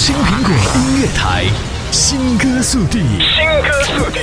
青苹果音乐台，新歌速递，新歌速递。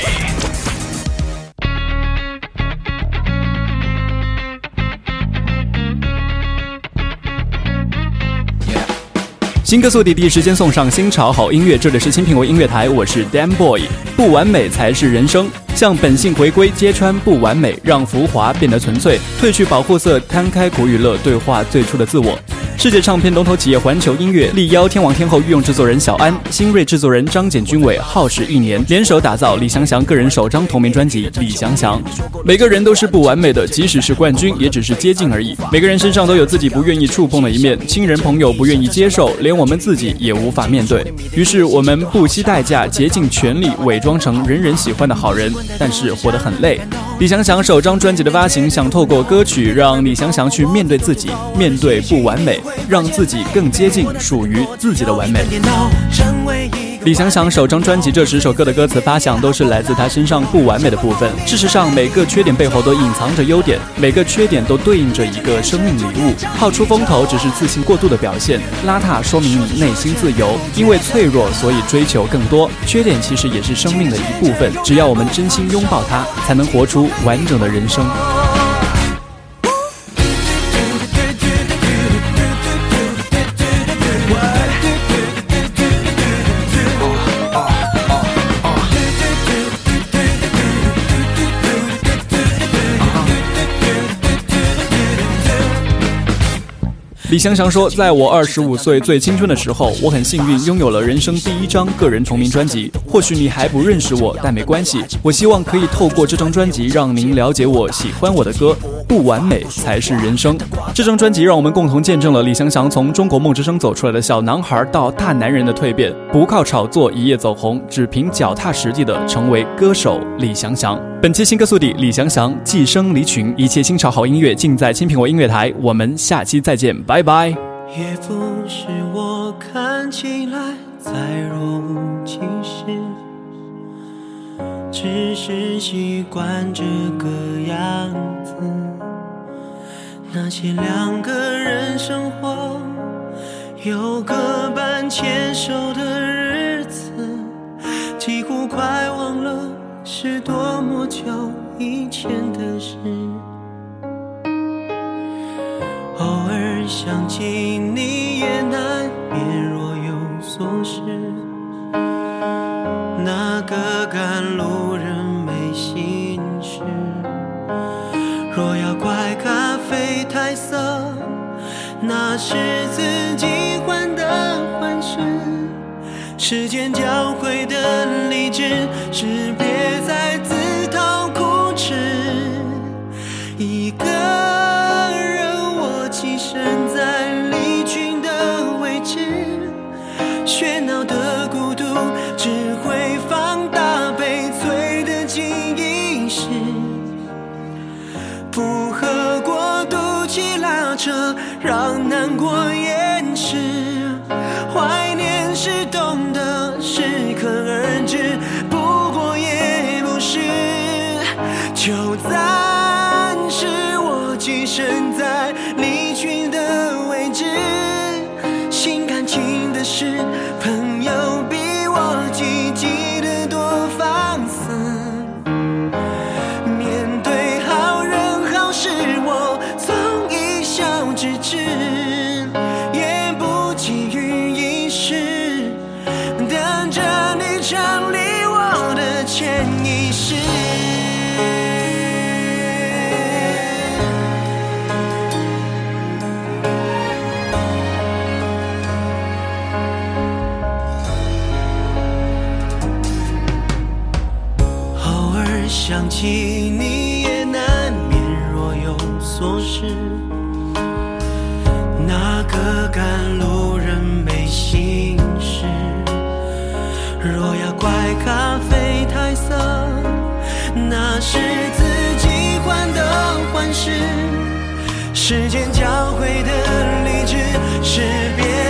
新歌速递第一时间送上新潮好音乐，这里是青苹果音乐台，我是 Dan Boy。不完美才是人生，向本性回归，揭穿不完美，让浮华变得纯粹，褪去保护色，摊开苦与乐，对话最初的自我。世界唱片龙头企业环球音乐力邀天王天后御用制作人小安、新锐制作人张简君伟耗时一年，联手打造李祥祥个人首张同名专辑《李祥祥》。每个人都是不完美的，即使是冠军，也只是接近而已。每个人身上都有自己不愿意触碰的一面，亲人朋友不愿意接受，连我们自己也无法面对。于是我们不惜代价，竭尽全力伪装成人人喜欢的好人，但是活得很累。李祥祥首张专辑的发行，想透过歌曲让李祥祥去面对自己，面对不完美。让自己更接近属于自己的完美。李祥祥首张专辑这十首歌的歌词发想都是来自他身上不完美的部分。事实上，每个缺点背后都隐藏着优点，每个缺点都对应着一个生命礼物。好出风头只是自信过度的表现，邋遢说明你内心自由。因为脆弱，所以追求更多。缺点其实也是生命的一部分，只要我们真心拥抱它，才能活出完整的人生。李祥祥说：“在我二十五岁最青春的时候，我很幸运拥有了人生第一张个人同名专辑。或许你还不认识我，但没关系。我希望可以透过这张专辑，让您了解我，喜欢我的歌。不完美才是人生。这张专辑让我们共同见证了李祥祥从中国梦之声走出来的小男孩到大男人的蜕变。不靠炒作一夜走红，只凭脚踏实地的成为歌手。李祥祥。本期新歌速递：李祥祥《寄生离群》，一切新潮好音乐尽在青苹果音乐台。我们下期再见，拜拜。也不是我看起来再若无其事，只是习惯这个样子。那些两个人生活有个伴牵手的日子，几乎快忘了是多么久以前的事。偶尔想起你也难免若有所失，那个赶路人没心事。若要怪咖啡太涩，那是自己患得患失。时间教会的理智是让难过也直至，也不急于一时，等着你整理我的潜意识。偶尔想起你，也难免若有所失。那是自己患得患失。时间教会的理智是别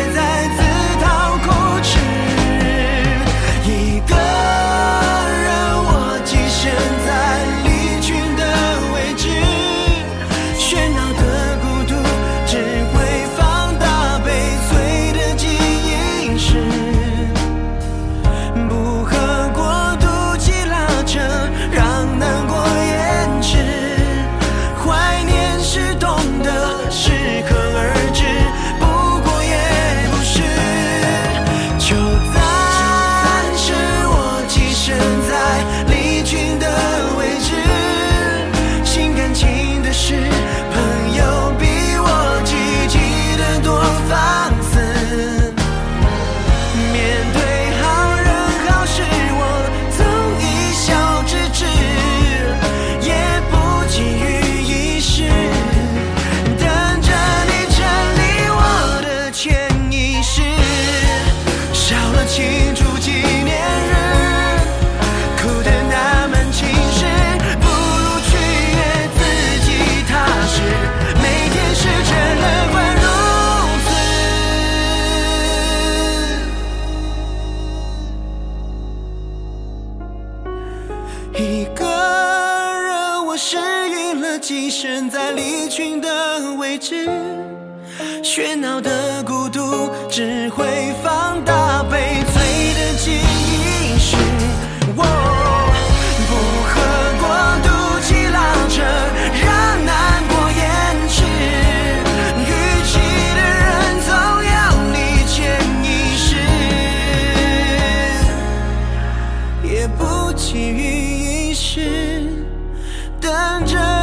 适应了寄生在人群的位置，喧闹的孤独只会放大悲催的记忆时。不喝过度气浪着，让难过延迟。逾期的人总要你前一世，也不急于一时。等着